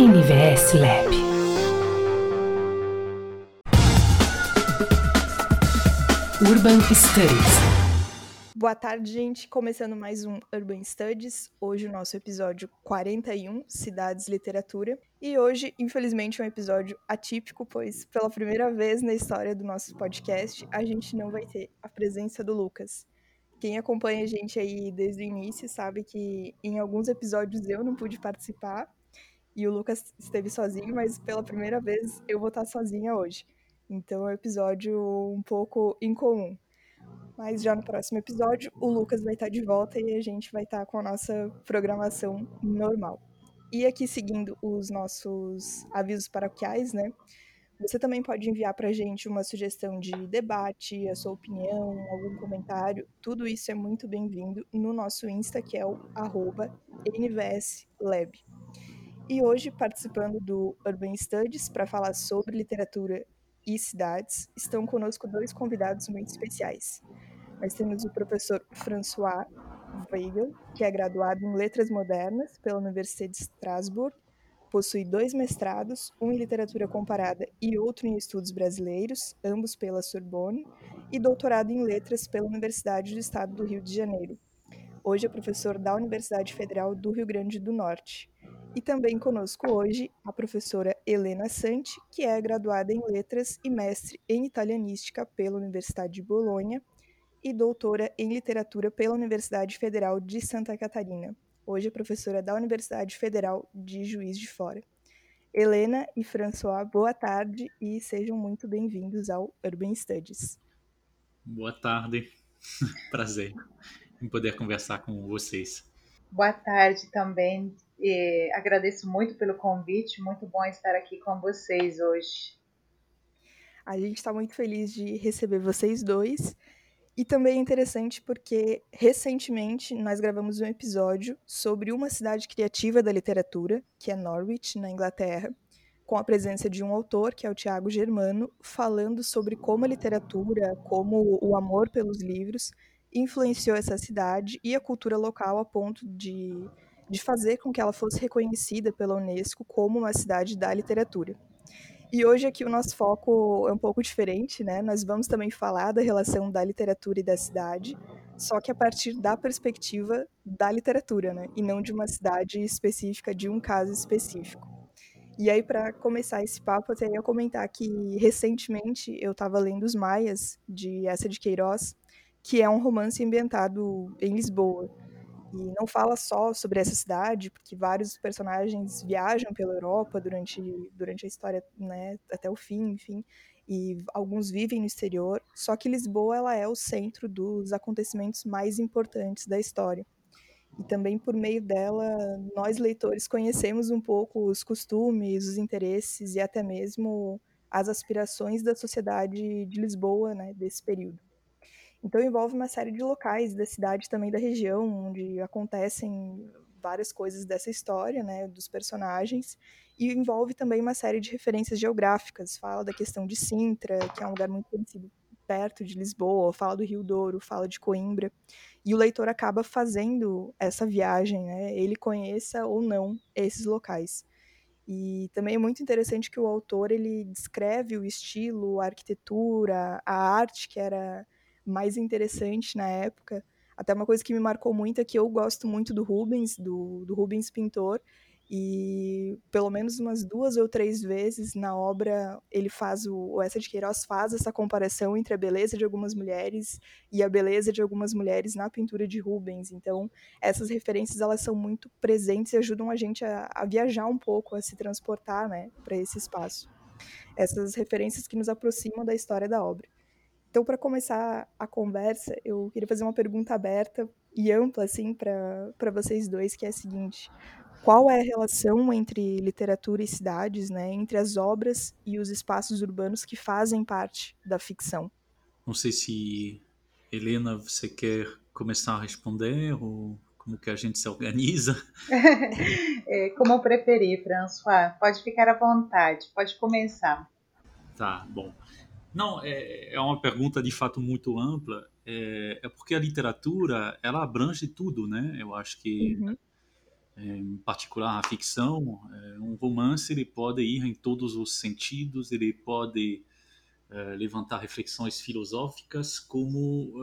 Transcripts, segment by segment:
NVS Lab. Urban Studies. Boa tarde, gente. Começando mais um Urban Studies. Hoje o nosso episódio 41, Cidades Literatura. E hoje, infelizmente, um episódio atípico, pois pela primeira vez na história do nosso podcast, a gente não vai ter a presença do Lucas. Quem acompanha a gente aí desde o início sabe que em alguns episódios eu não pude participar e o Lucas esteve sozinho, mas pela primeira vez eu vou estar sozinha hoje. Então é um episódio um pouco incomum. Mas já no próximo episódio, o Lucas vai estar de volta e a gente vai estar com a nossa programação normal. E aqui seguindo os nossos avisos paroquiais, né? Você também pode enviar para a gente uma sugestão de debate, a sua opinião, algum comentário. Tudo isso é muito bem-vindo no nosso Insta, que é o NVSLab. E hoje, participando do Urban Studies para falar sobre literatura e cidades, estão conosco dois convidados muito especiais. Nós temos o professor François Weigel, que é graduado em Letras Modernas pela Universidade de Strasbourg, possui dois mestrados, um em literatura comparada e outro em estudos brasileiros, ambos pela Sorbonne, e doutorado em letras pela Universidade do Estado do Rio de Janeiro. Hoje é professor da Universidade Federal do Rio Grande do Norte. E também conosco hoje a professora Helena Santi, que é graduada em Letras e mestre em Italianística pela Universidade de Bolonha e doutora em Literatura pela Universidade Federal de Santa Catarina. Hoje é professora da Universidade Federal de Juiz de Fora. Helena e François, boa tarde e sejam muito bem-vindos ao Urban Studies. Boa tarde, prazer em poder conversar com vocês. Boa tarde também, e agradeço muito pelo convite, muito bom estar aqui com vocês hoje. A gente está muito feliz de receber vocês dois. E também é interessante porque recentemente nós gravamos um episódio sobre uma cidade criativa da literatura, que é Norwich, na Inglaterra, com a presença de um autor, que é o Tiago Germano, falando sobre como a literatura, como o amor pelos livros influenciou essa cidade e a cultura local a ponto de de fazer com que ela fosse reconhecida pela Unesco como uma cidade da literatura. E hoje aqui o nosso foco é um pouco diferente, né? Nós vamos também falar da relação da literatura e da cidade, só que a partir da perspectiva da literatura, né? E não de uma cidade específica, de um caso específico. E aí, para começar esse papo, até ia comentar que recentemente eu estava lendo Os Maias, de Essa de Queiroz, que é um romance ambientado em Lisboa. E não fala só sobre essa cidade, porque vários personagens viajam pela Europa durante, durante a história, né, até o fim, enfim, e alguns vivem no exterior. Só que Lisboa ela é o centro dos acontecimentos mais importantes da história. E também por meio dela, nós leitores conhecemos um pouco os costumes, os interesses e até mesmo as aspirações da sociedade de Lisboa, né, desse período. Então envolve uma série de locais da cidade também da região, onde acontecem várias coisas dessa história, né, dos personagens, e envolve também uma série de referências geográficas. Fala da questão de Sintra, que é um lugar muito conhecido perto de Lisboa, fala do Rio Douro, fala de Coimbra, e o leitor acaba fazendo essa viagem, né, ele conheça ou não esses locais. E também é muito interessante que o autor ele descreve o estilo, a arquitetura, a arte que era mais interessante na época. Até uma coisa que me marcou muito é que eu gosto muito do Rubens, do, do Rubens pintor, e pelo menos umas duas ou três vezes na obra ele faz o, o Essa de Queiroz faz essa comparação entre a beleza de algumas mulheres e a beleza de algumas mulheres na pintura de Rubens. Então essas referências elas são muito presentes e ajudam a gente a, a viajar um pouco, a se transportar, né, para esse espaço. Essas referências que nos aproximam da história da obra. Então, para começar a conversa, eu queria fazer uma pergunta aberta e ampla, assim, para vocês dois, que é a seguinte: qual é a relação entre literatura e cidades, né, entre as obras e os espaços urbanos que fazem parte da ficção? Não sei se Helena, você quer começar a responder ou como que a gente se organiza? é, como preferir, François. Pode ficar à vontade, pode começar. Tá, bom. Não, é, é uma pergunta de fato muito ampla. É, é, porque a literatura ela abrange tudo, né? Eu acho que uhum. em particular a ficção, um romance ele pode ir em todos os sentidos, ele pode levantar reflexões filosóficas, como,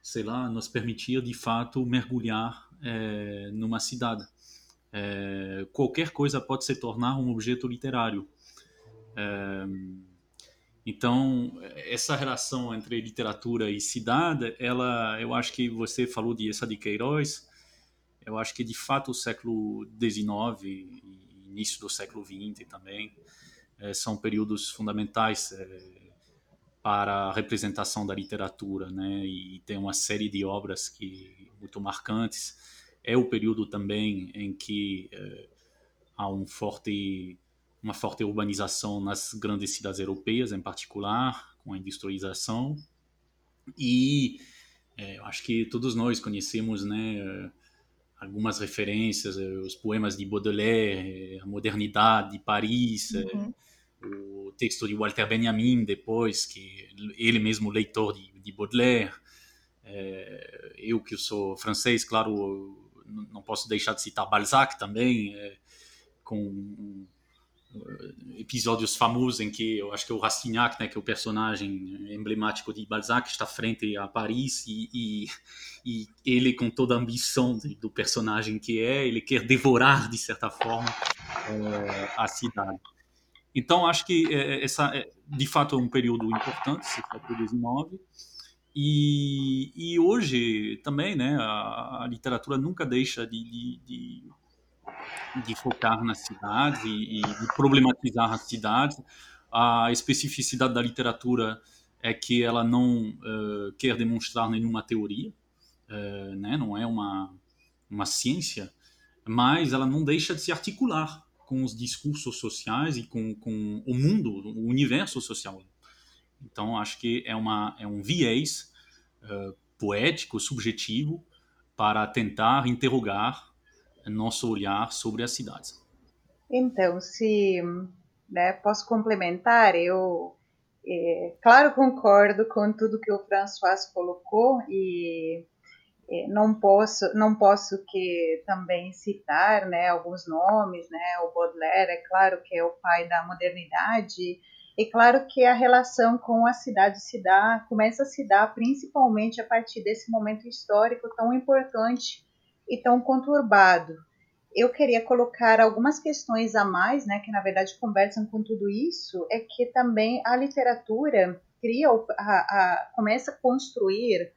sei lá, nos permitir de fato mergulhar numa cidade. qualquer coisa pode se tornar um objeto literário. Então, essa relação entre literatura e cidade, ela, eu acho que você falou de essa de Queiroz, eu acho que de fato o século XIX início do século XX também é, são períodos fundamentais é, para a representação da literatura, né? E tem uma série de obras que muito marcantes. É o período também em que é, há um forte uma forte urbanização nas grandes cidades europeias, em particular, com a industrialização. E é, eu acho que todos nós conhecemos né, algumas referências, é, os poemas de Baudelaire, a modernidade de Paris, uhum. o texto de Walter Benjamin, depois, que ele mesmo leitor de, de Baudelaire. É, eu que sou francês, claro, não posso deixar de citar Balzac também, é, com episódios famosos em que eu acho que é o Rastignac, né, que é o personagem emblemático de Balzac, está frente a Paris e, e, e ele, com toda a ambição do personagem que é, ele quer devorar, de certa forma, é, a cidade. Então, acho que é, essa, é, de fato, é um período importante, esse século XIX, e, e hoje também, né, a, a literatura nunca deixa de, de, de de focar nas cidades e, e problematizar as cidades. A especificidade da literatura é que ela não uh, quer demonstrar nenhuma teoria, uh, né? não é uma, uma ciência, mas ela não deixa de se articular com os discursos sociais e com, com o mundo, o universo social. Então, acho que é, uma, é um viés uh, poético, subjetivo, para tentar interrogar nosso olhar sobre as cidades. Então, se né, posso complementar, eu, é, claro, concordo com tudo que o François colocou e é, não posso não posso que também citar né, alguns nomes, né, o Baudelaire, é claro que é o pai da modernidade, e claro que a relação com a cidade se dá, começa a se dar principalmente a partir desse momento histórico tão importante e tão conturbado. Eu queria colocar algumas questões a mais, né, que na verdade conversam com tudo isso, é que também a literatura cria, a, a, começa a construir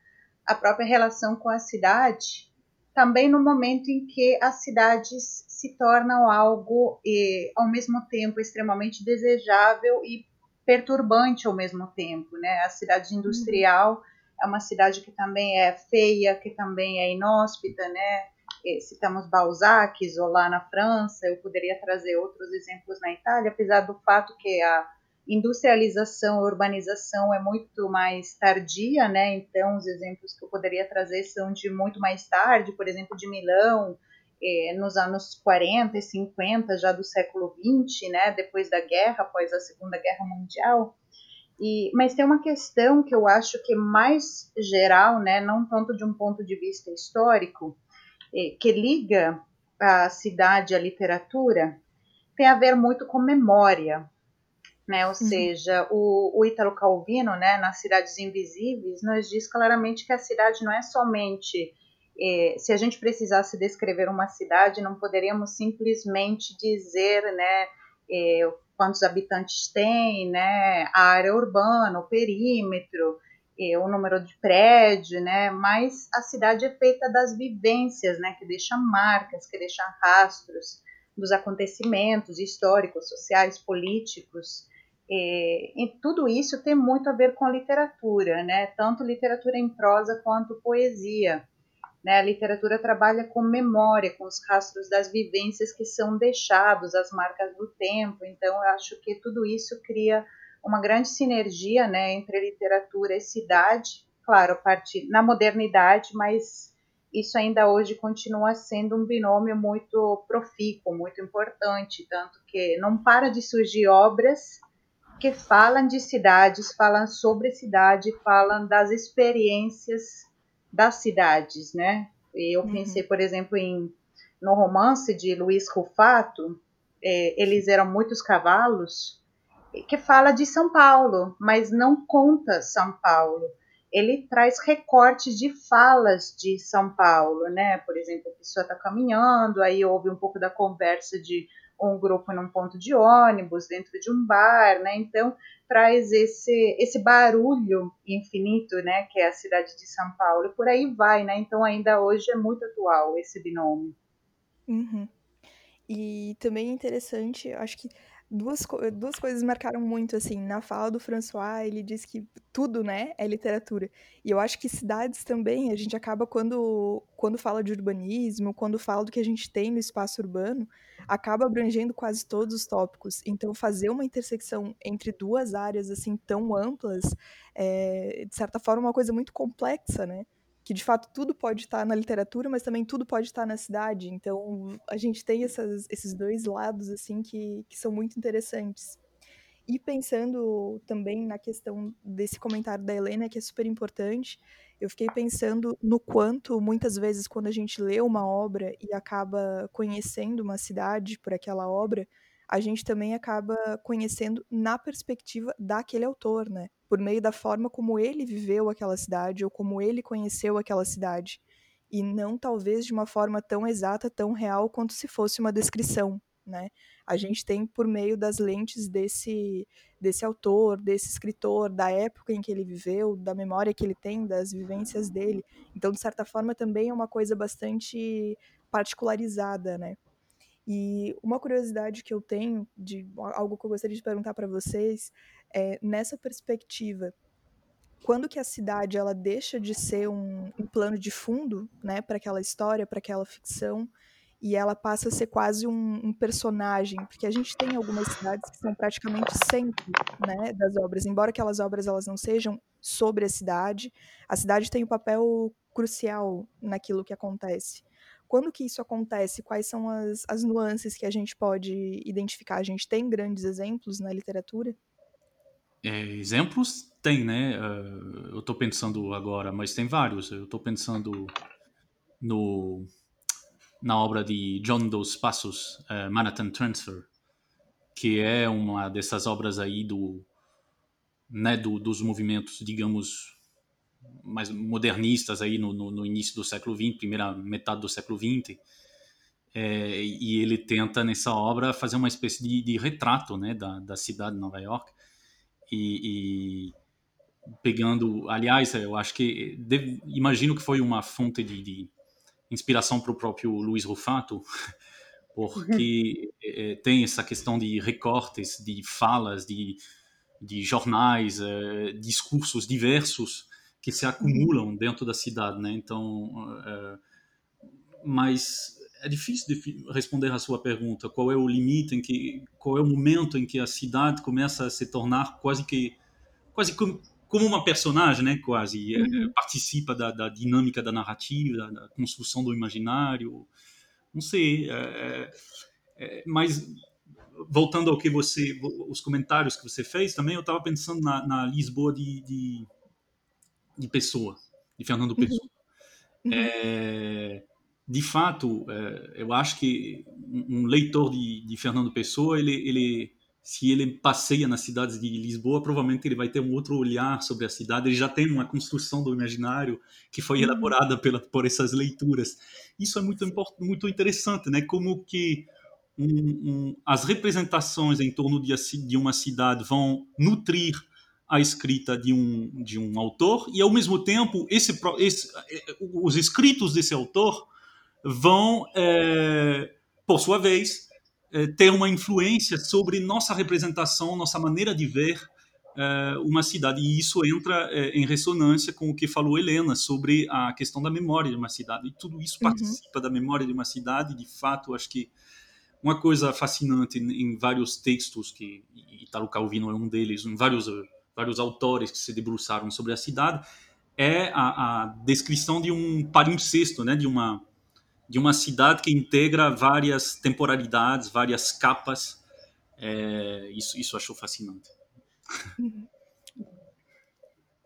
a própria relação com a cidade, também no momento em que as cidades se tornam algo, e, ao mesmo tempo, extremamente desejável e perturbante ao mesmo tempo, né? A cidade industrial uhum. É uma cidade que também é feia, que também é inóspita, né? citamos Balzac, Zola na França, eu poderia trazer outros exemplos na Itália, apesar do fato que a industrialização, a urbanização é muito mais tardia, né? Então, os exemplos que eu poderia trazer são de muito mais tarde, por exemplo, de Milão, eh, nos anos 40 e 50 já do século 20, né? Depois da guerra, após a Segunda Guerra Mundial. E, mas tem uma questão que eu acho que é mais geral, né? Não tanto de um ponto de vista histórico, eh, que liga a cidade à literatura tem a ver muito com memória, né? Ou uhum. seja, o, o Ítalo Calvino, né, nas Cidades Invisíveis, nos diz claramente que a cidade não é somente eh, se a gente precisasse descrever uma cidade, não poderíamos simplesmente dizer, né, eh, quantos habitantes tem, né, a área urbana, o perímetro, o número de prédio, né? Mas a cidade é feita das vivências, né? Que deixam marcas, que deixam rastros dos acontecimentos históricos, sociais, políticos. E, e, tudo isso tem muito a ver com a literatura, né? Tanto literatura em prosa quanto poesia. Né? A literatura trabalha com memória, com os rastros das vivências que são deixados, as marcas do tempo. Então, eu acho que tudo isso cria uma grande sinergia né, entre literatura e cidade, claro, a partir na modernidade, mas isso ainda hoje continua sendo um binômio muito profícuo, muito importante, tanto que não para de surgir obras que falam de cidades, falam sobre cidade, falam das experiências das cidades, né? Eu uhum. pensei, por exemplo, em no romance de Luiz Rufato, é, eles eram muitos cavalos, que fala de São Paulo, mas não conta São Paulo. Ele traz recortes de falas de São Paulo, né? Por exemplo, a pessoa está caminhando, aí ouve um pouco da conversa de um grupo num ponto de ônibus, dentro de um bar, né? Então traz esse esse barulho infinito, né? Que é a cidade de São Paulo. E por aí vai, né? Então ainda hoje é muito atual esse binômio. Uhum. E também é interessante, acho que duas, duas coisas marcaram muito, assim, na fala do François, ele diz que tudo, né, é literatura. E eu acho que cidades também, a gente acaba quando, quando fala de urbanismo, quando fala do que a gente tem no espaço urbano, acaba abrangendo quase todos os tópicos. Então, fazer uma intersecção entre duas áreas, assim, tão amplas, é, de certa forma, uma coisa muito complexa, né? Que de fato tudo pode estar na literatura, mas também tudo pode estar na cidade. Então a gente tem essas, esses dois lados assim que, que são muito interessantes. E pensando também na questão desse comentário da Helena, que é super importante, eu fiquei pensando no quanto, muitas vezes, quando a gente lê uma obra e acaba conhecendo uma cidade por aquela obra, a gente também acaba conhecendo na perspectiva daquele autor, né? Por meio da forma como ele viveu aquela cidade ou como ele conheceu aquela cidade. E não talvez de uma forma tão exata, tão real quanto se fosse uma descrição, né? A gente tem por meio das lentes desse desse autor, desse escritor, da época em que ele viveu, da memória que ele tem, das vivências dele. Então, de certa forma, também é uma coisa bastante particularizada, né? E uma curiosidade que eu tenho, de algo que eu gostaria de perguntar para vocês, é nessa perspectiva, quando que a cidade ela deixa de ser um, um plano de fundo, né, para aquela história, para aquela ficção, e ela passa a ser quase um, um, personagem, porque a gente tem algumas cidades que são praticamente sempre, né, das obras, embora aquelas obras elas não sejam sobre a cidade, a cidade tem um papel crucial naquilo que acontece. Quando que isso acontece? Quais são as, as nuances que a gente pode identificar? A gente tem grandes exemplos na literatura? É, exemplos tem, né? Uh, eu estou pensando agora, mas tem vários. Eu estou pensando no na obra de John dos Passos, uh, Manhattan Transfer, que é uma dessas obras aí do, né, do, dos movimentos, digamos, mais modernistas aí no, no, no, início do século XX, primeira metade do século XX, é, e ele tenta nessa obra fazer uma espécie de, de retrato né, da, da, cidade de Nova York. E, e pegando, aliás, eu acho que imagino que foi uma fonte de, de inspiração para o próprio Luiz Rufato, porque é, tem essa questão de recortes, de falas, de, de jornais, é, discursos diversos que se acumulam dentro da cidade, né? Então, é, mas é difícil de responder a sua pergunta. Qual é o limite em que, qual é o momento em que a cidade começa a se tornar quase que, quase como, como uma personagem, né? Quase é, uhum. participa da, da, dinâmica da narrativa, da construção do imaginário. Não sei, é, é, mas voltando ao que você, os comentários que você fez também, eu estava pensando na, na Lisboa de, de de Pessoa, de Fernando uhum. Pessoa. Uhum. É, de fato, é, eu acho que um leitor de, de Fernando Pessoa, ele, ele, se ele passeia nas cidades de Lisboa, provavelmente ele vai ter um outro olhar sobre a cidade. Ele já tem uma construção do imaginário que foi uhum. elaborada pela, por essas leituras. Isso é muito, muito interessante, né? Como que um, um, as representações em torno de, de uma cidade vão nutrir a escrita de um, de um autor e, ao mesmo tempo, esse, esse, os escritos desse autor vão, é, por sua vez, é, ter uma influência sobre nossa representação, nossa maneira de ver é, uma cidade. E isso entra em ressonância com o que falou Helena sobre a questão da memória de uma cidade. E tudo isso uhum. participa da memória de uma cidade. De fato, acho que uma coisa fascinante em vários textos, que Italo Calvino é um deles, em vários vários autores que se debruçaram sobre a cidade, é a, a descrição de um palimpsesto, né, de uma de uma cidade que integra várias temporalidades, várias capas. É, isso isso achou fascinante.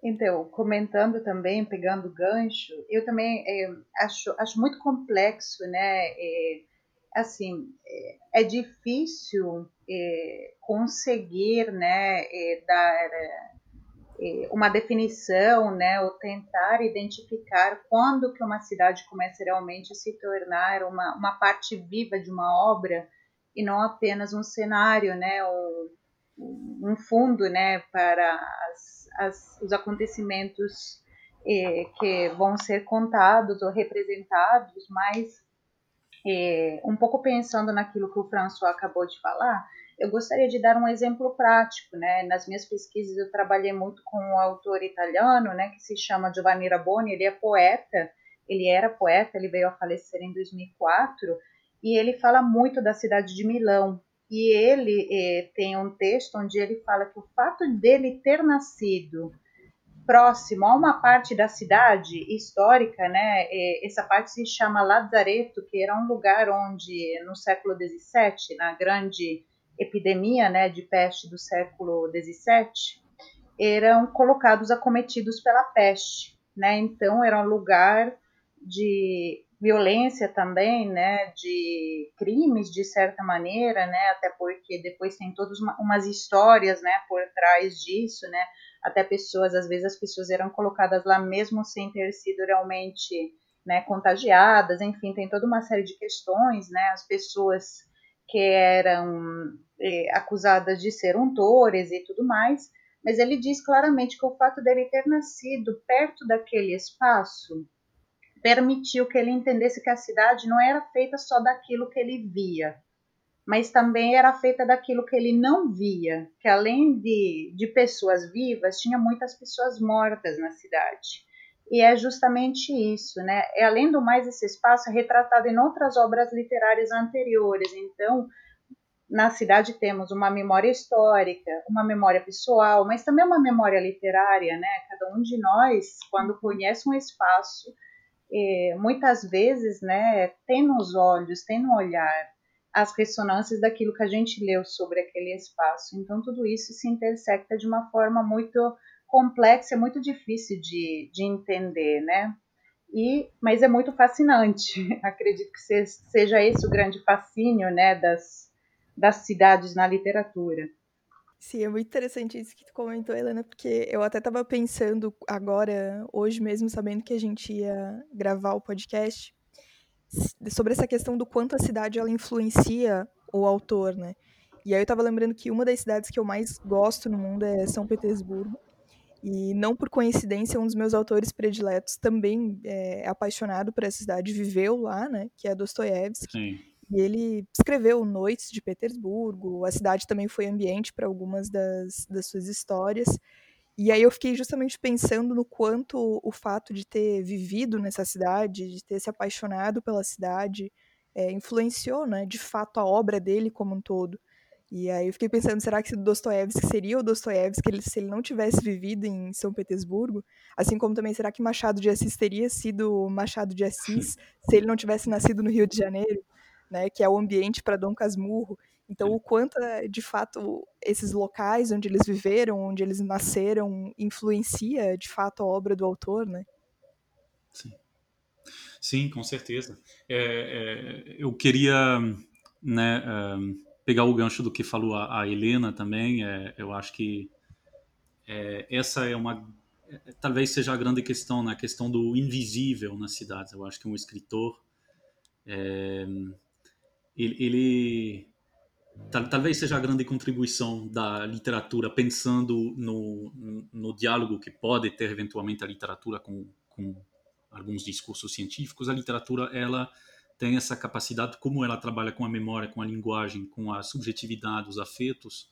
Então, comentando também, pegando gancho, eu também é, acho, acho muito complexo, né? É, assim, é, é difícil é, conseguir, né, é, dar é, uma definição, né, ou tentar identificar quando que uma cidade começa realmente a se tornar uma, uma parte viva de uma obra e não apenas um cenário, né, um, um fundo, né, para as, as, os acontecimentos eh, que vão ser contados ou representados, mas eh, um pouco pensando naquilo que o François acabou de falar, eu gostaria de dar um exemplo prático, né? Nas minhas pesquisas eu trabalhei muito com um autor italiano, né, que se chama Giovanni Raboni, ele é poeta, ele era poeta, ele veio a falecer em 2004, e ele fala muito da cidade de Milão, e ele eh, tem um texto onde ele fala que o fato dele ter nascido próximo a uma parte da cidade histórica, né? Eh, essa parte se chama Lazareto, que era um lugar onde no século XVII, na grande epidemia, né, de peste do século XVII, eram colocados acometidos pela peste, né? Então era um lugar de violência também, né, de crimes de certa maneira, né, até porque depois tem todas uma, umas histórias, né, por trás disso, né, até pessoas, às vezes as pessoas eram colocadas lá mesmo sem ter sido realmente, né, contagiadas, enfim, tem toda uma série de questões, né, as pessoas que eram é, acusadas de ser untores e tudo mais, mas ele diz claramente que o fato dele ter nascido perto daquele espaço permitiu que ele entendesse que a cidade não era feita só daquilo que ele via, mas também era feita daquilo que ele não via, que além de, de pessoas vivas, tinha muitas pessoas mortas na cidade. E é justamente isso, né? E, além do mais, esse espaço é retratado em outras obras literárias anteriores. Então, na cidade temos uma memória histórica, uma memória pessoal, mas também uma memória literária, né? Cada um de nós, quando conhece um espaço, é, muitas vezes, né, tem nos olhos, tem no olhar as ressonâncias daquilo que a gente leu sobre aquele espaço. Então, tudo isso se intersecta de uma forma muito complexa, muito difícil de, de entender, né? E, mas é muito fascinante. Acredito que seja esse o grande fascínio, né, das, das cidades na literatura. Sim, é muito interessante isso que tu comentou, Helena, porque eu até estava pensando agora, hoje mesmo, sabendo que a gente ia gravar o podcast, sobre essa questão do quanto a cidade ela influencia o autor, né? E aí eu estava lembrando que uma das cidades que eu mais gosto no mundo é São Petersburgo. E não por coincidência, um dos meus autores prediletos também é apaixonado por essa cidade, viveu lá, né? Que é Dostoiévski. Sim. E ele escreveu Noites de Petersburgo, a cidade também foi ambiente para algumas das, das suas histórias. E aí eu fiquei justamente pensando no quanto o fato de ter vivido nessa cidade, de ter se apaixonado pela cidade, é, influenciou, né, de fato, a obra dele como um todo. E aí eu fiquei pensando, será que Dostoiévski seria o Dostoiévski se ele não tivesse vivido em São Petersburgo? Assim como também, será que Machado de Assis teria sido Machado de Assis se ele não tivesse nascido no Rio de Janeiro? né, que é o ambiente para Dom Casmurro. Então, o quanto, eh, de fato, esses locais onde eles viveram, onde eles nasceram, influencia, de fato, a obra do autor, né? Sim, Sim com certeza. É, é, eu queria né, um, pegar o gancho do que falou a, a Helena também. É, eu acho que é, essa é uma é, talvez seja a grande questão na né, questão do invisível nas cidades. Eu acho que um escritor é, ele, ele talvez seja a grande contribuição da literatura, pensando no, no diálogo que pode ter eventualmente a literatura com, com alguns discursos científicos. A literatura ela tem essa capacidade, como ela trabalha com a memória, com a linguagem, com a subjetividade, os afetos,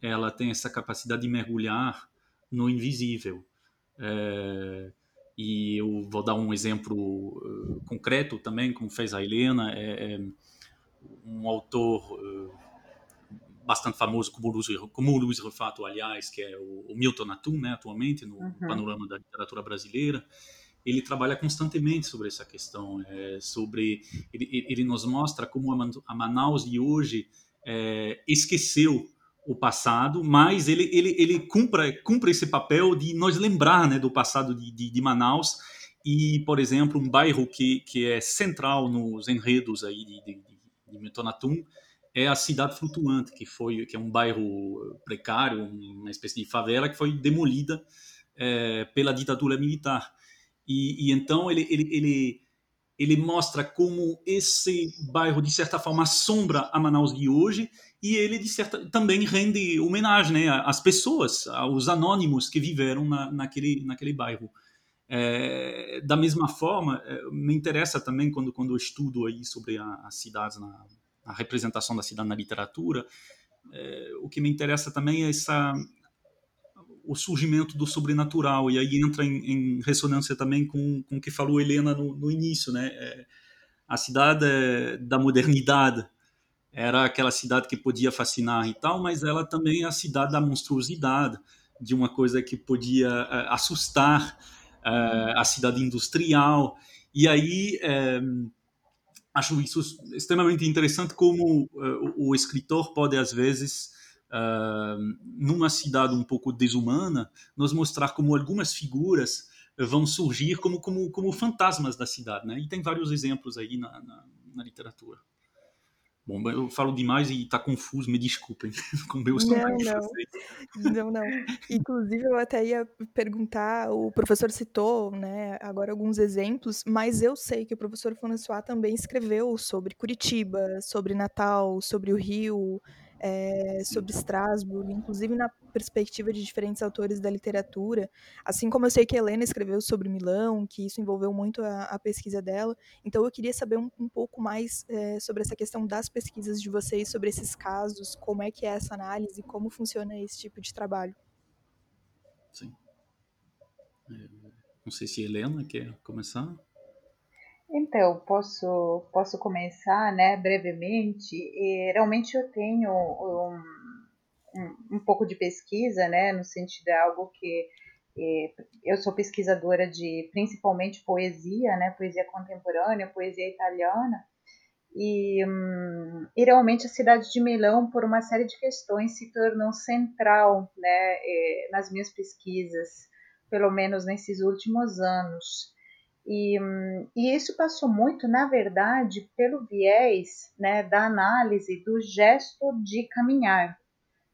ela tem essa capacidade de mergulhar no invisível. É, e eu vou dar um exemplo uh, concreto também, como fez a Helena. É, é, um autor uh, bastante famoso como o Luiz, como Luiz Refato, aliás, que é o, o Milton Atum, né, atualmente no uhum. panorama da literatura brasileira, ele trabalha constantemente sobre essa questão, é, sobre ele, ele, nos mostra como a Manaus de hoje é, esqueceu o passado, mas ele, ele, ele cumpre, cumpre esse papel de nos lembrar né, do passado de, de, de Manaus e, por exemplo, um bairro que, que é central nos enredos aí de, de, de Metonatum é a Cidade Flutuante, que foi que é um bairro precário, uma espécie de favela que foi demolida é, pela ditadura militar. E, e então ele, ele, ele, ele mostra como esse bairro, de certa forma, assombra a Manaus de hoje e ele, de certa, também rende homenagem né, às pessoas, aos anônimos que viveram na, naquele, naquele bairro. É, da mesma forma, é, me interessa também quando, quando eu estudo aí sobre as cidades, na, a representação da cidade na literatura, é, o que me interessa também é essa, o surgimento do sobrenatural, e aí entra em, em ressonância também com, com o que falou Helena no, no início, né? É, a cidade é da modernidade era aquela cidade que podia fascinar e tal, mas ela também é a cidade da monstruosidade, de uma coisa que podia uh, assustar, uh, a cidade industrial. E aí é, acho isso extremamente interessante como uh, o escritor pode às vezes uh, numa cidade um pouco desumana nos mostrar como algumas figuras vão surgir como como como fantasmas da cidade, né? E tem vários exemplos aí na, na, na literatura. Bom, eu falo demais e está confuso, me desculpem. Com meus não, não. não, não. Inclusive, eu até ia perguntar, o professor citou, né, agora alguns exemplos, mas eu sei que o professor François também escreveu sobre Curitiba, sobre Natal, sobre o Rio, é, sobre Strasbourg, inclusive na perspectiva de diferentes autores da literatura. Assim como eu sei que a Helena escreveu sobre Milão, que isso envolveu muito a, a pesquisa dela. Então eu queria saber um, um pouco mais é, sobre essa questão das pesquisas de vocês, sobre esses casos, como é que é essa análise, como funciona esse tipo de trabalho. Sim. É, não sei se a Helena quer começar. Então, posso, posso começar, né, brevemente. E, realmente eu tenho um, um, um, pouco de pesquisa, né, no sentido de algo que é, eu sou pesquisadora de principalmente poesia, né, poesia contemporânea, poesia italiana, e, hum, e, realmente a cidade de Milão, por uma série de questões, se tornou central né, é, nas minhas pesquisas, pelo menos nesses últimos anos. E, e, isso passou muito, na verdade, pelo viés né, da análise do gesto de caminhar.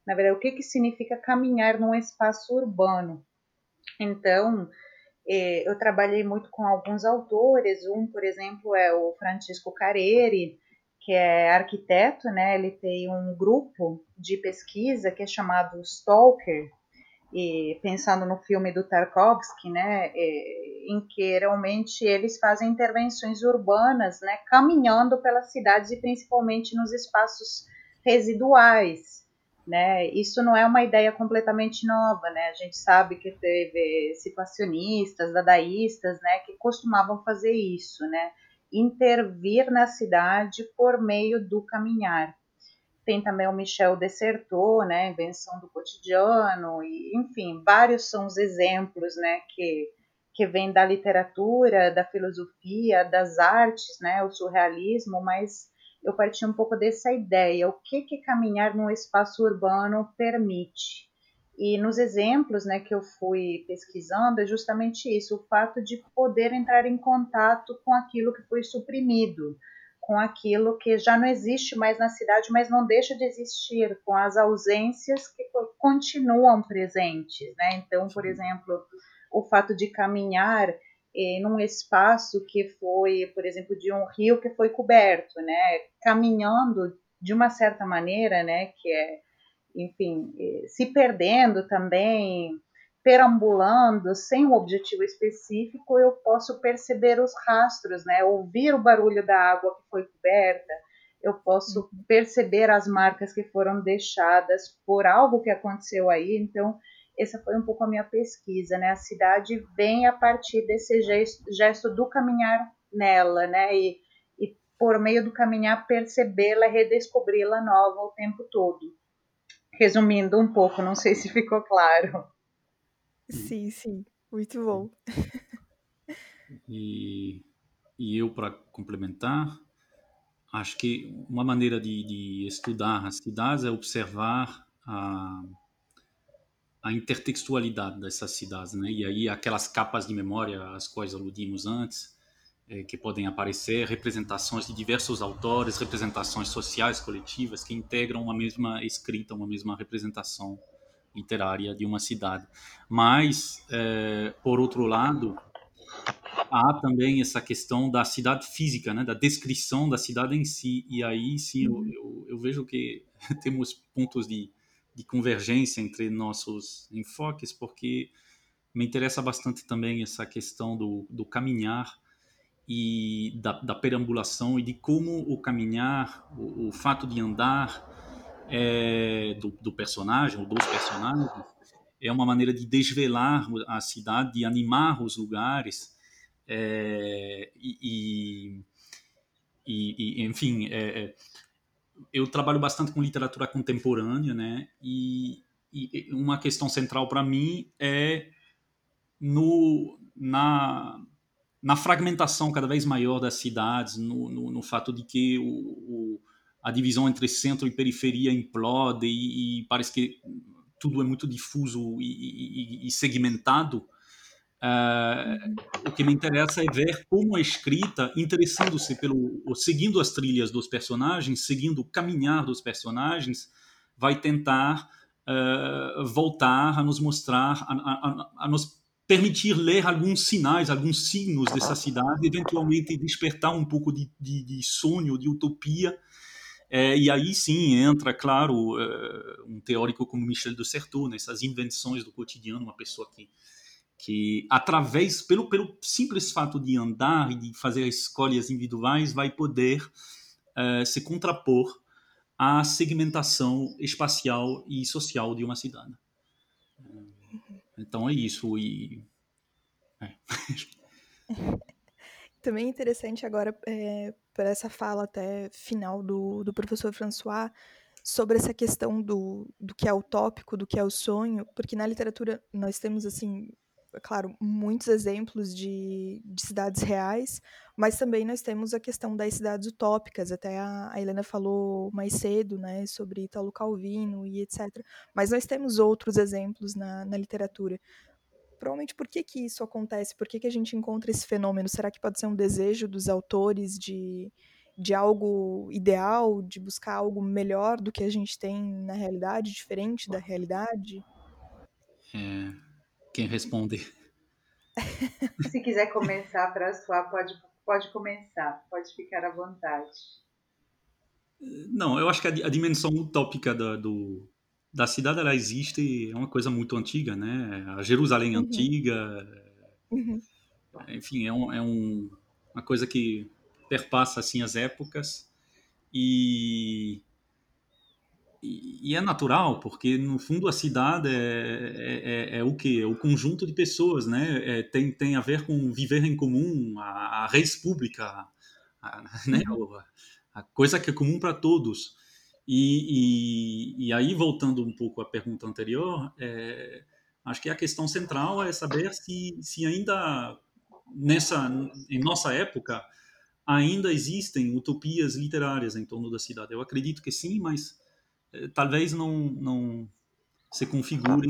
Na verdade, o que, que significa caminhar num espaço urbano? Então, eh, eu trabalhei muito com alguns autores. Um, por exemplo, é o Francisco Careri, que é arquiteto, né? Ele tem um grupo de pesquisa que é chamado Stalker, e pensando no filme do Tarkovsky, né, é, em que realmente eles fazem intervenções urbanas, né, caminhando pelas cidades e principalmente nos espaços residuais, né? Isso não é uma ideia completamente nova, né? A gente sabe que teve situacionistas, dadaístas, né, que costumavam fazer isso, né? Intervir na cidade por meio do caminhar. Tem também o Michel Dessertot, né, Invenção do Cotidiano, e, enfim, vários são os exemplos, né, que, que vêm da literatura, da filosofia, das artes, né, o surrealismo, mas eu parti um pouco dessa ideia, o que que caminhar num espaço urbano permite. E nos exemplos né, que eu fui pesquisando é justamente isso, o fato de poder entrar em contato com aquilo que foi suprimido, com aquilo que já não existe mais na cidade, mas não deixa de existir, com as ausências que continuam presentes. Né? Então, por exemplo, o fato de caminhar em um espaço que foi, por exemplo, de um rio que foi coberto, né? caminhando de uma certa maneira, né? que é, enfim, eh, se perdendo também perambulando sem um objetivo específico, eu posso perceber os rastros, né? Ouvir o barulho da água que foi coberta, eu posso uhum. perceber as marcas que foram deixadas por algo que aconteceu aí. Então, essa foi um pouco a minha pesquisa, né? A cidade vem a partir desse gesto, gesto do caminhar nela, né? E, e por meio do caminhar percebê-la, redescobri-la nova o tempo todo. Resumindo um pouco, não sei se ficou claro. Sim, sim. Muito bom. E, e eu, para complementar, acho que uma maneira de, de, estudar as cidades é observar a, a intertextualidade dessas cidades, né? E aí aquelas capas de memória às quais aludimos antes, é, que podem aparecer, representações de diversos autores, representações sociais coletivas que integram uma mesma escrita, uma mesma representação literária de uma cidade. Mas, é, por outro lado, há também essa questão da cidade física, né, da descrição da cidade em si. E aí sim eu, eu, eu vejo que temos pontos de, de convergência entre nossos enfoques, porque me interessa bastante também essa questão do, do caminhar e da, da, perambulação e de como o caminhar, o, o fato de andar é, do, do, personagem ou dos personagens é uma maneira de desvelar a cidade, de animar os lugares é, e, e, e, enfim, é, é, eu trabalho bastante com literatura contemporânea, né? E, e uma questão central para mim é no, na, na fragmentação cada vez maior das cidades, no, no, no fato de que o, o, a divisão entre centro e periferia implode e, e parece que tudo é muito difuso e, e segmentado. Uh, o que me interessa é ver como a escrita, interessando-se pelo, seguindo as trilhas dos personagens, seguindo o caminhar dos personagens, vai tentar uh, voltar a nos mostrar, a, a, a, nos permitir ler alguns sinais, alguns signos dessa cidade, eventualmente despertar um pouco de, de, de sonho, de utopia. É, e aí sim entra, claro, uh, um teórico como Michel de Certeau, nessas invenções do cotidiano, uma pessoa que que através pelo pelo simples fato de andar e de fazer escolhas individuais vai poder uh, se contrapor à segmentação espacial e social de uma cidade. Então é isso e é. também é interessante agora é, para essa fala até final do, do professor François sobre essa questão do, do que é utópico, do que é o sonho, porque na literatura nós temos assim claro, muitos exemplos de, de, cidades reais, mas também nós temos a questão das cidades utópicas. Até a, a, Helena falou mais cedo, né, sobre Italo Calvino e etc. Mas nós temos outros exemplos na, na literatura. Provavelmente, por que, que isso acontece? Por que, que a gente encontra esse fenômeno? Será que pode ser um desejo dos autores de, de algo ideal, de buscar algo melhor do que a gente tem na realidade, diferente da realidade? É, quem responde. Se quiser começar para sua, pode, pode começar, pode ficar à vontade. Não, eu acho que a, a dimensão utópica da, do, da cidade ela existe, é uma coisa muito antiga, né? A Jerusalém uhum. antiga, uhum. enfim, é, um, é um, uma coisa que perpassa assim as épocas e e, é natural, porque no fundo a cidade é, é, é, é o que? É o conjunto de pessoas, né? É, tem, tem a ver com viver em comum, a, a res pública, a, né? Uhum. a, a coisa que é comum para todos. E, e, e, aí, voltando um pouco à pergunta anterior, é, acho que a questão central é saber se, se ainda nessa, em nossa época, ainda existem utopias literárias em torno da cidade. Eu acredito que sim, mas eh, talvez não, não se configurem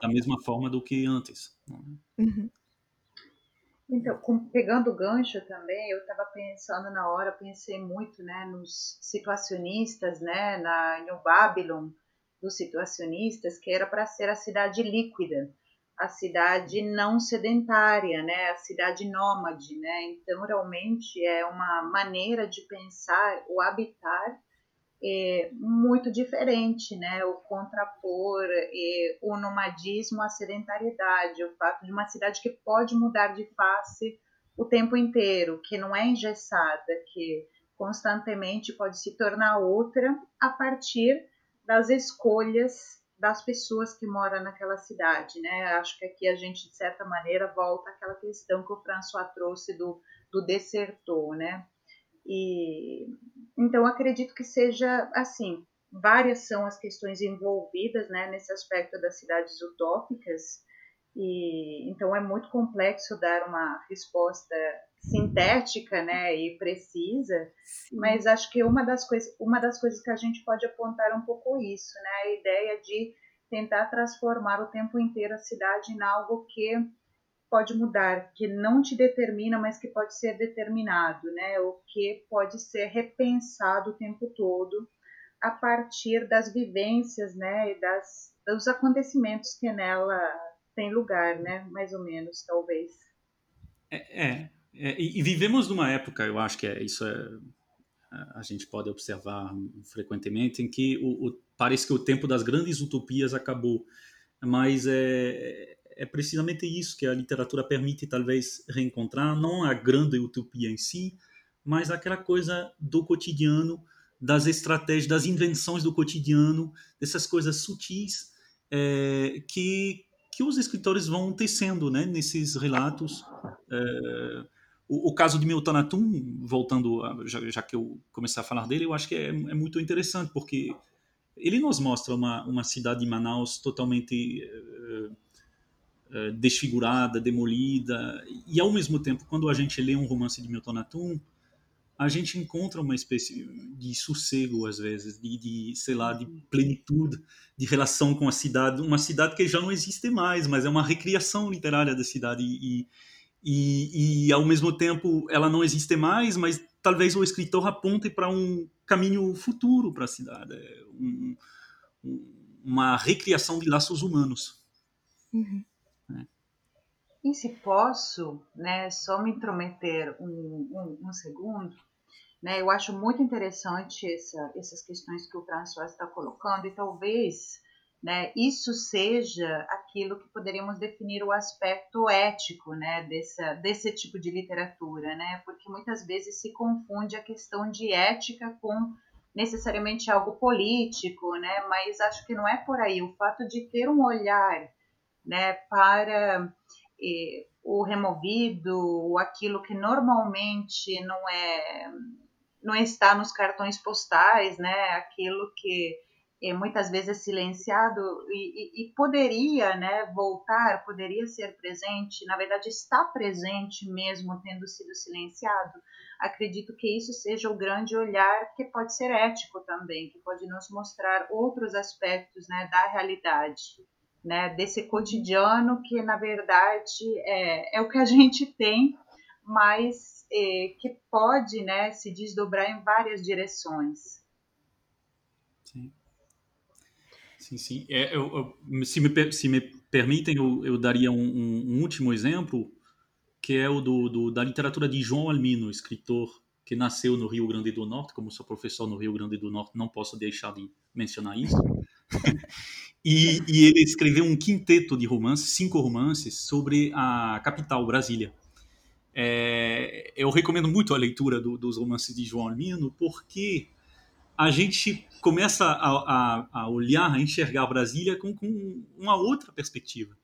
da mesma forma do que antes. É? Uhum. Então, com, pegando o gancho também, eu estava pensando na hora, pensei muito né, nos situacionistas, né, na New Babylon, dos situacionistas, que era para ser a cidade líquida, a cidade não sedentária, né, a cidade nômade. Né? Então, realmente é uma maneira de pensar o habitar é, muito diferente, né? O contrapor é, o nomadismo à sedentariedade, o fato de uma cidade que pode mudar de face o tempo inteiro, que não é engessada, que constantemente pode se tornar outra a partir das escolhas das pessoas que moram naquela cidade, né? Acho que aqui a gente, de certa maneira, volta àquela questão que o François trouxe do, do desertor, né? E então acredito que seja assim, várias são as questões envolvidas, né, nesse aspecto das cidades utópicas. E então é muito complexo dar uma resposta sintética, né, e precisa, Sim. mas acho que uma das coisas, uma das coisas que a gente pode apontar é um pouco isso, né, a ideia de tentar transformar o tempo inteiro a cidade em algo que pode mudar, que não te determina, mas que pode ser determinado, né, o que pode ser repensado o tempo todo a partir das vivências, né, e das dos acontecimentos que nela tem lugar, né, mais ou menos, talvez. É, é, é, e, vivemos numa época, eu acho que é, isso é, a gente pode observar frequentemente, em que o, o, parece que o tempo das grandes utopias acabou, mas é, é precisamente isso que a literatura permite talvez reencontrar, não a grande utopia em si, mas aquela coisa do cotidiano, das estratégias, das invenções do cotidiano, dessas coisas sutis é, que que os escritores vão tecendo né, nesses relatos. É, o, o, caso de Milton Atum, voltando, a, já, já, que eu comecei a falar dele, eu acho que é, é, muito interessante, porque ele nos mostra uma, uma cidade de Manaus totalmente é, desfigurada, demolida, e ao mesmo tempo, quando a gente lê um romance de Milton Atum, a gente encontra uma espécie de sossego às vezes, de, de, sei lá, de plenitude, de relação com a cidade, uma cidade que já não existe mais, mas é uma recriação literária da cidade e, e, e ao mesmo tempo ela não existe mais, mas talvez o escritor aponte para um caminho futuro para a cidade, é um, uma recriação de laços humanos. Uhum. E se posso, né, só me intrometer um, um, um segundo, né, eu acho muito interessante essa, essas questões que o François está colocando e talvez né, isso seja aquilo que poderíamos definir o aspecto ético né, dessa, desse tipo de literatura, né, porque muitas vezes se confunde a questão de ética com necessariamente algo político, né, mas acho que não é por aí. O fato de ter um olhar né, para o removido, aquilo que normalmente não é não está nos cartões postais, né? Aquilo que é, muitas vezes é silenciado e, e, e, poderia, né? Voltar, poderia ser presente. Na verdade, está presente mesmo tendo sido silenciado. Acredito que isso seja o grande olhar que pode ser ético também, que pode nos mostrar outros aspectos, né? Da realidade né, desse cotidiano que, na verdade, é, é o que a gente tem, mas é, que pode né, se desdobrar em várias direções. Sim, sim. É, eu, eu, se, me, se me permitem, eu, eu daria um, um, último exemplo, que é o do, do, da literatura de João Almino, escritor que nasceu no Rio Grande do Norte, como sou professor no Rio Grande do Norte, não posso deixar de mencionar isso. e, e, ele escreveu um quinteto de romances, cinco romances, sobre a capital, Brasília. É, eu recomendo muito a leitura do, dos romances de João Almino, porque a gente começa a, a, a olhar, a enxergar Brasília com, com uma outra perspectiva.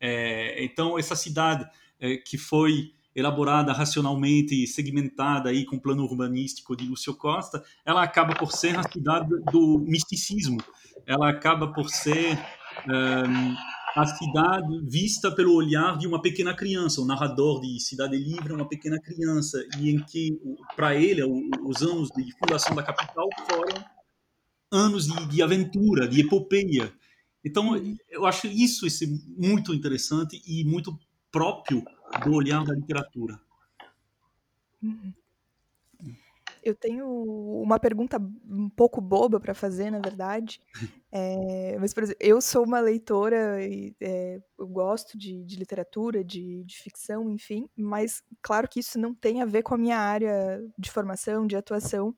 É, então, essa cidade é, que foi elaborada racionalmente segmentada aí com plano urbanístico de Lúcio Costa, ela acaba por ser a cidade do misticismo, ela acaba por ser um, a cidade vista pelo olhar de uma pequena criança. O narrador de Cidade Livre é uma pequena criança e em que, para ele, os anos de fundação da capital foram anos de, de aventura, de epopeia. Então, eu acho isso, isso muito interessante e muito próprio do olhar da literatura. Eu tenho uma pergunta um pouco boba para fazer, na verdade. É, mas, por exemplo, eu sou uma leitora e é, eu gosto de, de literatura, de, de, ficção, enfim, mas claro que isso não tem a ver com a minha área de formação, de atuação.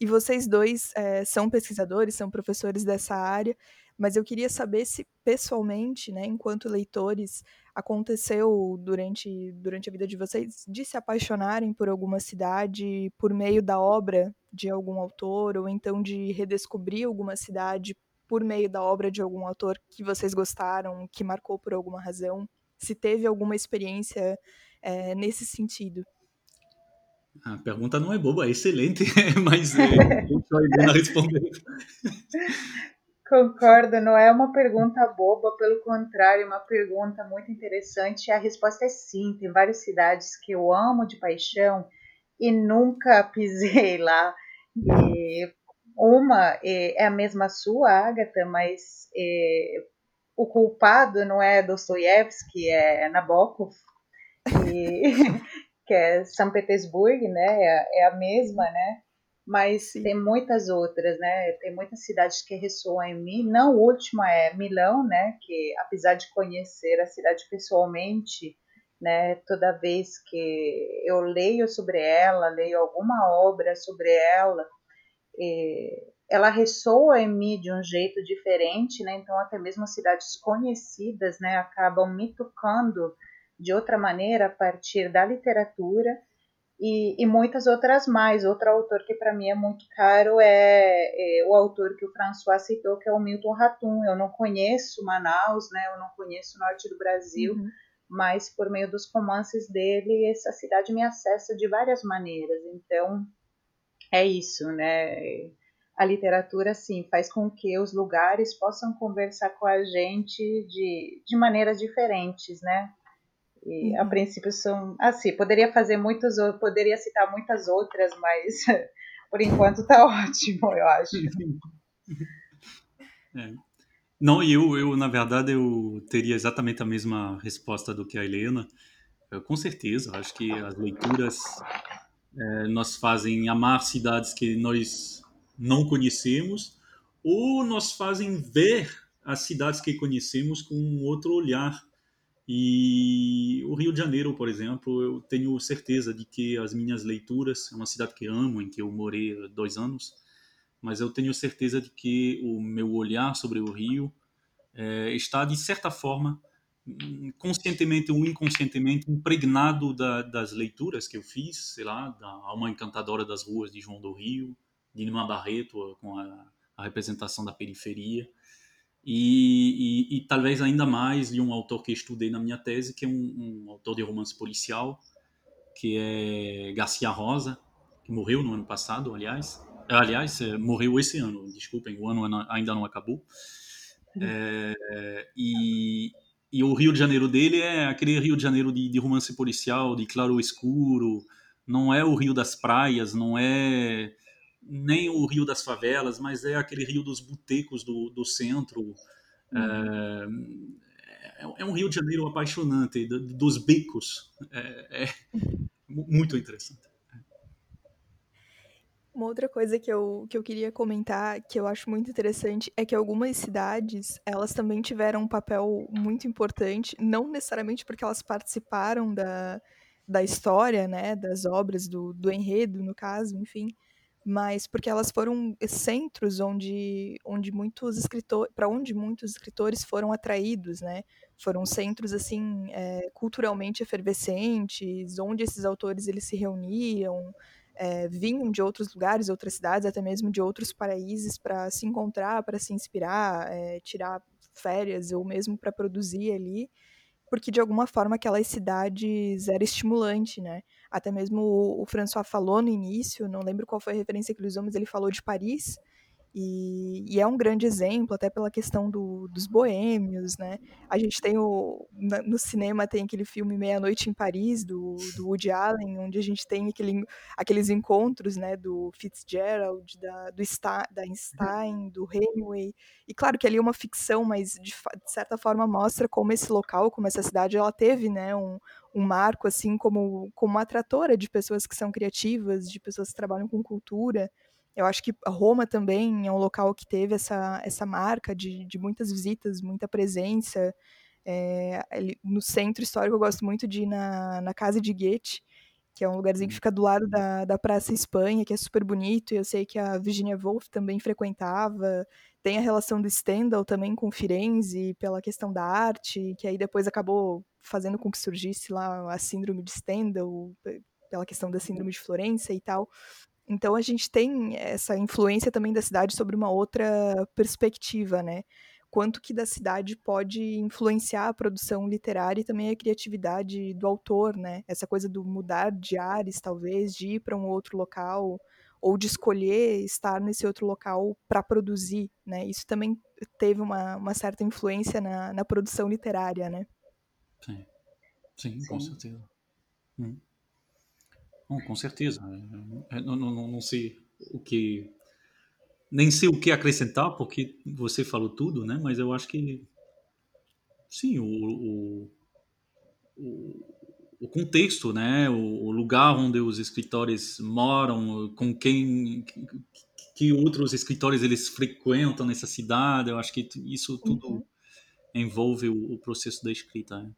E vocês dois é, são pesquisadores, são professores dessa área, mas eu queria saber se pessoalmente, né, enquanto leitores, aconteceu durante, durante a vida de vocês de se apaixonarem por alguma cidade por meio da obra de algum autor, ou então de redescobrir alguma cidade por meio da obra de algum autor que vocês gostaram, que marcou por alguma razão? Se teve alguma experiência é, nesse sentido. A pergunta não é boba, é excelente, mas é, eu a responder. Concordo, não é uma pergunta boba, pelo contrário, é uma pergunta muito interessante. A resposta é sim. Tem várias cidades que eu amo de paixão e nunca pisei lá. E uma é, é a mesma sua, Agatha, mas é, o culpado não é Dostoiévski, é Nabokov, e, que é São Petersburgo, né? É, é a mesma, né? Mas tem muitas outras, né? Tem muitas cidades que ressoam em mim. Não, última é Milão, né? Que apesar de conhecer a cidade pessoalmente, né? Toda vez que eu leio sobre ela, leio alguma obra sobre ela, ela ressoa em mim de um jeito diferente, né? Então até mesmo cidades conhecidas, né? Acabam me tocando de outra maneira a partir da literatura e, e, muitas outras mais. Outro autor que para mim é muito caro é, é, o autor que o François citou, que é o Milton Ratum. Eu não conheço Manaus, né? Eu não conheço o norte do Brasil, uhum. mas por meio dos romances dele, essa cidade me acessa de várias maneiras. Então, é isso, né? A literatura, sim, faz com que os lugares possam conversar com a gente de, de maneiras diferentes, né? E uhum. a princípio são assim, poderia fazer muitas, poderia citar muitas outras, mas por enquanto está ótimo, eu acho. É. Não, eu, eu, na verdade, eu teria exatamente a mesma resposta do que a Helena. Eu, com certeza, acho que as leituras é, nos fazem amar cidades que nós não conhecemos ou nos fazem ver as cidades que conhecemos com um outro olhar e o Rio de Janeiro, por exemplo, eu tenho certeza de que as minhas leituras, é uma cidade que amo, em que eu morei dois anos, mas eu tenho certeza de que o meu olhar sobre o Rio é, está, de certa forma, conscientemente ou inconscientemente, impregnado da, das leituras que eu fiz, sei lá, da Alma Encantadora das Ruas de João do Rio, de Nima Barreto, com a, a representação da periferia, e, e, e, talvez ainda mais de um autor que estudei na minha tese, que é um, um, autor de romance policial, que é Garcia Rosa, que morreu no ano passado, aliás. Aliás, é, morreu esse ano, desculpem, o ano ainda não acabou. Uhum. É, e, e, o Rio de Janeiro dele é aquele Rio de Janeiro de, de romance policial, de claro escuro, não é o Rio das praias, não é nem o Rio das Favelas, mas é aquele Rio dos botecos do, do centro. Uhum. É, é, um Rio de Janeiro apaixonante, dos becos. É, é muito interessante. Uma outra coisa que eu, que eu queria comentar, que eu acho muito interessante, é que algumas cidades, elas também tiveram um papel muito importante, não necessariamente porque elas participaram da, da história, né, das obras, do, do enredo, no caso, enfim, mas porque elas foram centros onde, onde muitos escritores, para onde muitos escritores foram atraídos, né? Foram centros assim é, culturalmente efervescentes, onde esses autores eles se reuniam, é, vinham de outros lugares, outras cidades, até mesmo de outros países para se encontrar, para se inspirar, é, tirar férias ou mesmo para produzir ali porque de alguma forma aquelas cidades era estimulante, né? Até mesmo o, o François falou no início, não lembro qual foi a referência que ele usou, mas ele falou de Paris, e, e, é um grande exemplo, até pela questão do, dos boêmios, né? A gente tem o. No cinema tem aquele filme Meia-Noite em Paris, do, do Woody Allen, onde a gente tem aquele, aqueles encontros, né? Do Fitzgerald, da, do da Einstein, do Hemingway. E claro que ali é uma ficção, mas de, de certa forma mostra como esse local, como essa cidade, ela teve, né? Um, um marco, assim, como, como uma atratora de pessoas que são criativas, de pessoas que trabalham com cultura. Eu acho que Roma também é um local que teve essa, essa marca de, de muitas visitas, muita presença. É, no centro histórico, eu gosto muito de ir na, na Casa de Goethe, que é um lugarzinho que hum. fica do lado da, da Praça Espanha, que é super bonito, e eu sei que a Virginia Woolf também frequentava. Tem a relação do Stendhal também com Firenze, pela questão da arte, que aí depois acabou fazendo com que surgisse lá a síndrome de Stendhal, pela questão da síndrome de Florença e tal. Então a gente tem essa influência também da cidade sobre uma outra perspectiva, né? Quanto que da cidade pode influenciar a produção literária e também a criatividade do autor, né? Essa coisa do mudar de ares, talvez, de ir para um outro local, ou de escolher estar nesse outro local para produzir, né? Isso também teve uma, uma certa influência na, na produção literária, né? Sim, sim, Sim. com certeza. Hum. Com certeza. É, não, não, não sei o que nem sei o que acrescentar porque você falou tudo, né? Mas eu acho que sim, o, o, o contexto, né? O, lugar onde os escritores moram, com quem que outros escritores eles frequentam nessa cidade. Eu acho que isso tudo uhum. envolve o, o, processo da escrita. Né?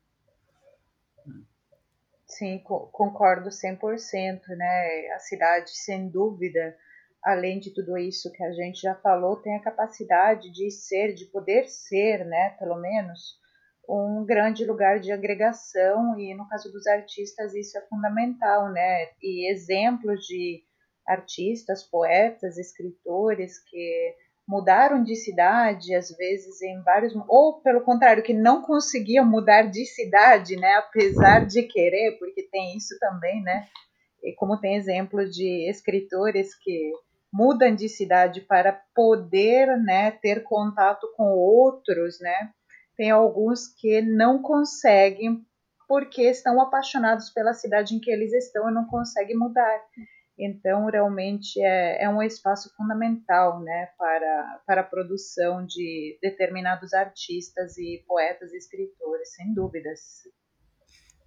Sim, concordo 100%, né? A cidade, sem dúvida, além de tudo isso que a gente já falou, tem a capacidade de ser, de poder ser, né, pelo menos, um grande lugar de agregação e no caso dos artistas isso é fundamental, né? E exemplos de artistas, poetas, escritores que mudaram de cidade, às vezes em vários, ou pelo contrário, que não conseguiam mudar de cidade, né, apesar de querer, porque tem isso também, né? E como tem exemplos de escritores que mudam de cidade para poder, né, ter contato com outros, né? Tem alguns que não conseguem porque estão apaixonados pela cidade em que eles estão e não conseguem mudar. Então, realmente é, é um espaço fundamental né, para, para a produção de determinados artistas e poetas e escritores, sem dúvidas.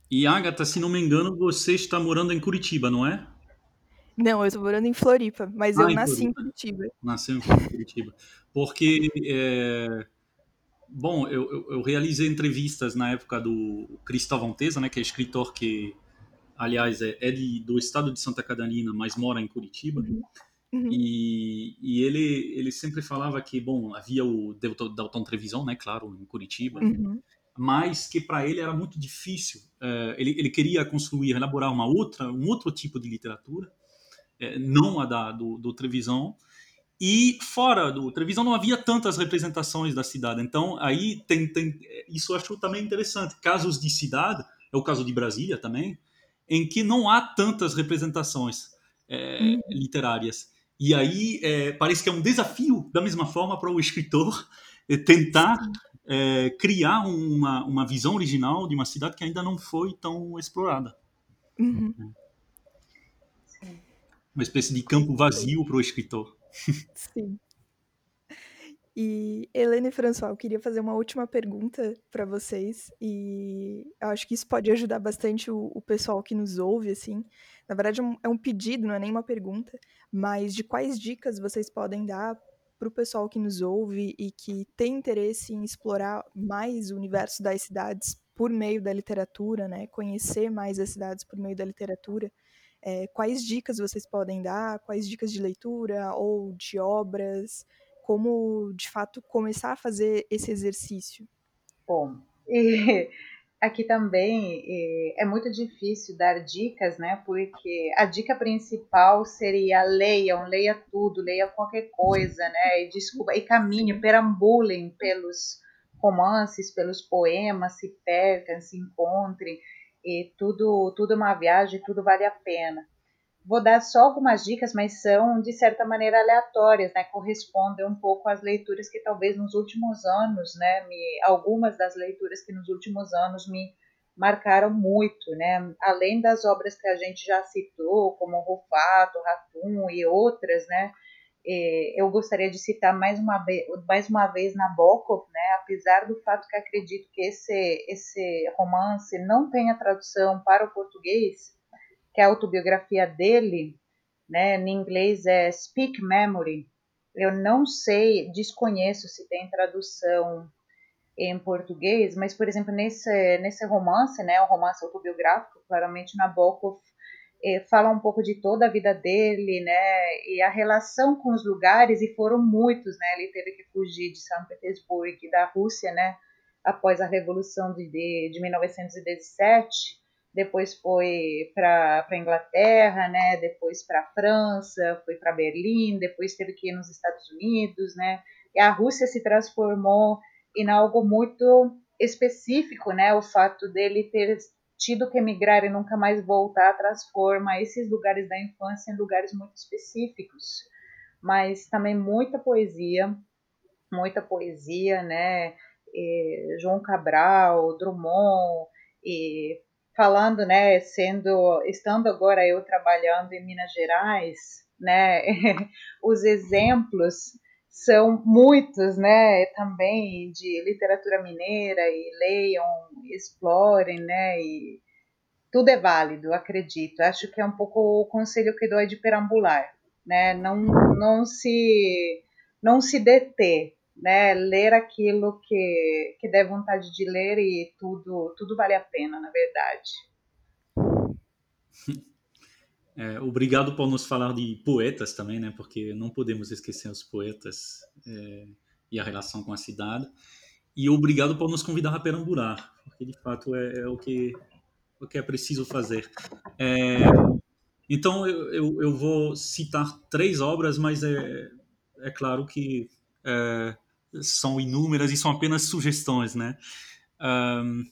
E Agatha, se não me engano, você está morando em Curitiba, não é? Não, eu estou morando em Floripa, mas ah, eu nasci Floripa. em Curitiba. Nasceu em Curitiba. Porque, é... bom, eu, eu, eu, realizei entrevistas na época do Cristóvão Tesa, né, que é escritor que aliás, é, é de, do estado de Santa Catarina, mas mora em Curitiba. Uhum. Uhum. E, e, ele, ele sempre falava que, bom, havia o Dalton Trevisan, né, claro, em Curitiba, uhum. mas que para ele era muito difícil. Uh, ele, ele queria construir, elaborar uma outra, um outro tipo de literatura, uh, não a da, do, do Trevisan, e fora do Trevisan não havia tantas representações da cidade. Então, aí tem, tem isso eu acho também interessante. Casos de cidade, é o caso de Brasília também, em que não há tantas representações é, uhum. literárias. E aí é, parece que é um desafio, da mesma forma, para o escritor é, tentar é, criar uma, uma visão original de uma cidade que ainda não foi tão explorada. Uhum. Uma espécie de campo vazio para o escritor. Sim. E Helena e François, eu queria fazer uma última pergunta para vocês e eu acho que isso pode ajudar bastante o, o pessoal que nos ouve, assim. Na verdade é um, é um, pedido, não é nem uma pergunta, mas de quais dicas vocês podem dar para o pessoal que nos ouve e que tem interesse em explorar mais o universo das cidades por meio da literatura, né? Conhecer mais as cidades por meio da literatura. É, quais dicas vocês podem dar? Quais dicas de leitura ou de obras? Como de fato começar a fazer esse exercício? Bom, e aqui também é muito difícil dar dicas, né? Porque a dica principal seria leiam, leia tudo, leia qualquer coisa, né? E desculpa, e caminhe, perambulem pelos romances, pelos poemas, se percam, se encontrem, e tudo, tudo é uma viagem, tudo vale a pena. Vou dar só algumas dicas, mas são de certa maneira aleatórias, né? Correspondem um pouco às leituras que talvez nos últimos anos, né? Me, algumas das leituras que nos últimos anos me marcaram muito, né? Além das obras que a gente já citou, como Rufato, Ratum e outras, né? eu gostaria de citar mais uma vez, mais uma vez Nabokov, né? Apesar do fato que acredito que esse esse romance não tenha tradução para o português, que é a autobiografia dele, né, em inglês é Speak Memory. Eu não sei, desconheço se tem tradução em português, mas, por exemplo, nesse, nesse romance, né, um romance autobiográfico, claramente Nabokov eh, fala um pouco de toda a vida dele, né, e a relação com os lugares, e foram muitos, né, ele teve que fugir de São Petersburgo e da Rússia, né, após a Revolução de, de, de 1917, depois foi para a Inglaterra, né? Depois para a França, foi para Berlim, depois teve que ir nos Estados Unidos, né? E a Rússia se transformou em algo muito específico, né? O fato dele ter tido que emigrar e nunca mais voltar, transforma esses lugares da infância em lugares muito específicos. Mas também muita poesia, muita poesia, né? E João Cabral, Drummond, e falando, né, sendo, estando agora eu trabalhando em Minas Gerais, né, os exemplos são muitos, né, também de literatura mineira e leiam, explorem, né, e tudo é válido, acredito. Acho que é um pouco o conselho que dou é de perambular, né, não, não se não se deter, né, ler aquilo que que der vontade de ler e tudo tudo vale a pena, na verdade. É, obrigado por nos falar de poetas também, né? Porque não podemos esquecer os poetas é, e a relação com a cidade. E obrigado por nos convidar a perambular, porque de fato é, é o que o que é preciso fazer. É, então eu, eu, eu, vou citar três obras, mas é, é claro que é, são inúmeras e são apenas sugestões, né? Um,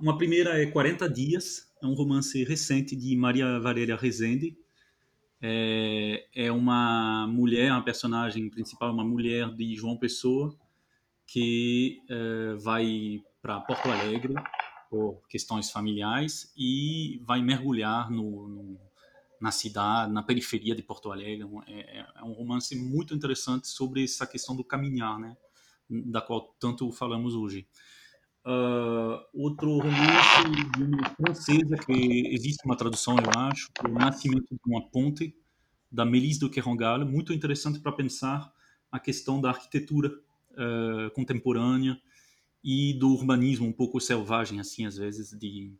uma primeira é 40 Dias, é um romance recente de Maria Valéria Rezende. É, é uma mulher, a personagem principal, uma mulher de João Pessoa, que é, vai para Porto Alegre por questões familiares e vai mergulhar no, no, na cidade, na periferia de Porto Alegre. É, é, é, um romance muito interessante sobre essa questão do caminhar, né? Da qual tanto falamos hoje. Uh, outro romance de uma francesa, que existe uma tradução, eu acho, é O Nascimento de uma Ponte, da Melise de Kerangal, muito interessante para pensar a questão da arquitetura uh, contemporânea e do urbanismo um pouco selvagem, assim, às vezes, de,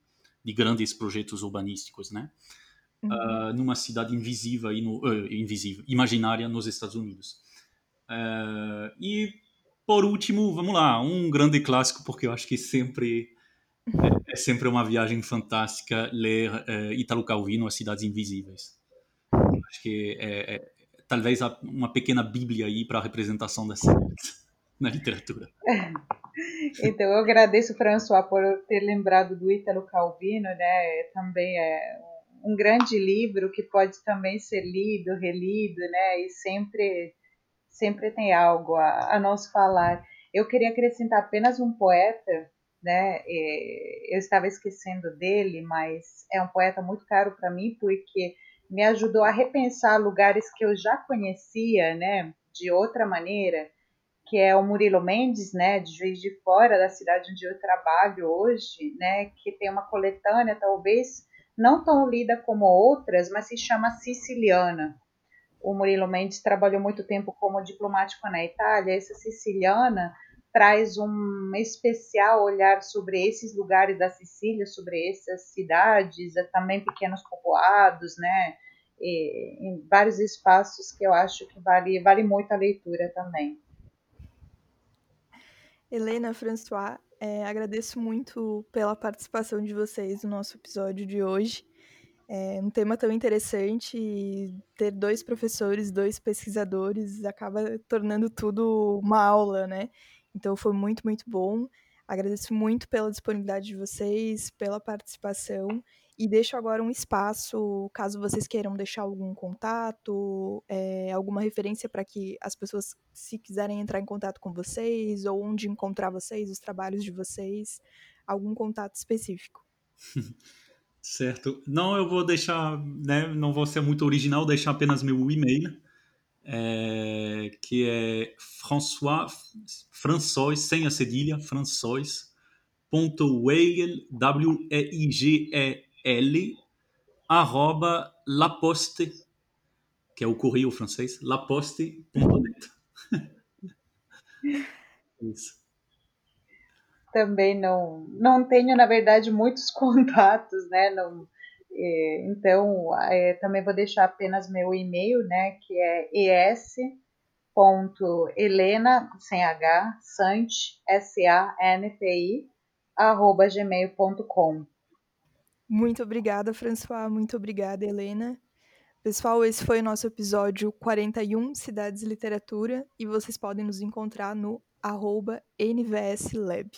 de grandes projetos urbanísticos, né? Uhum. Uh, numa cidade invisível, e no, invisível, imaginária nos Estados Unidos. e por último, vamos lá, um grande clássico, porque eu acho que sempre é, é sempre uma viagem fantástica ler uh, Italo Calvino, As Cidades Invisíveis. Acho que é, é talvez uma pequena bíblia aí para a representação cidades na literatura. Então, eu agradeço, François, por ter lembrado do Italo Calvino, né? Também é um grande livro que pode também ser lido, relido, né? E sempre sempre tem algo a, a nos falar. Eu queria acrescentar apenas um poeta, né? Eu estava esquecendo dele, mas é um poeta muito caro para mim porque me ajudou a repensar lugares que eu já conhecia, né? De outra maneira, que é o Murilo Mendes, né? De Juiz de Fora, da cidade onde eu trabalho hoje, né? Que tem uma coletânea, talvez não tão lida como outras, mas se chama Siciliana o Murilo Mendes trabalhou muito tempo como diplomático na Itália, essa siciliana traz um especial olhar sobre esses lugares da Sicília, sobre essas cidades, também pequenos povoados, né? E, em vários espaços que eu acho que vale, vale muito a leitura também. Helena, François, é, agradeço muito pela participação de vocês no nosso episódio de hoje. É um tema tão interessante e ter dois professores, dois pesquisadores, acaba tornando tudo uma aula, né? Então foi muito, muito bom. Agradeço muito pela disponibilidade de vocês, pela participação e deixo agora um espaço, caso vocês queiram deixar algum contato, é, alguma referência para que as pessoas, se quiserem entrar em contato com vocês, ou onde encontrar vocês, os trabalhos de vocês, algum contato específico. Certo. Não, eu vou deixar, né, não vou ser muito original, deixar apenas meu e-mail, é, que é François, François, sem a cedilha, François, ponto Weigel, W-E-I-G-E-L, arroba laposte, que é o correio francês, laposte.net. Isso também não, não tenho, na verdade, muitos contatos, né? Não, é, então, é, também vou deixar apenas meu e-mail, né? Que é es.helena, sem H, santi, S-A-N-T-I, arroba gmail.com. Muito obrigada, François. Muito obrigada, Helena. Pessoal, esse foi o nosso episódio 41, Cidades Literatura, e vocês podem nos encontrar no arroba NVS Lab.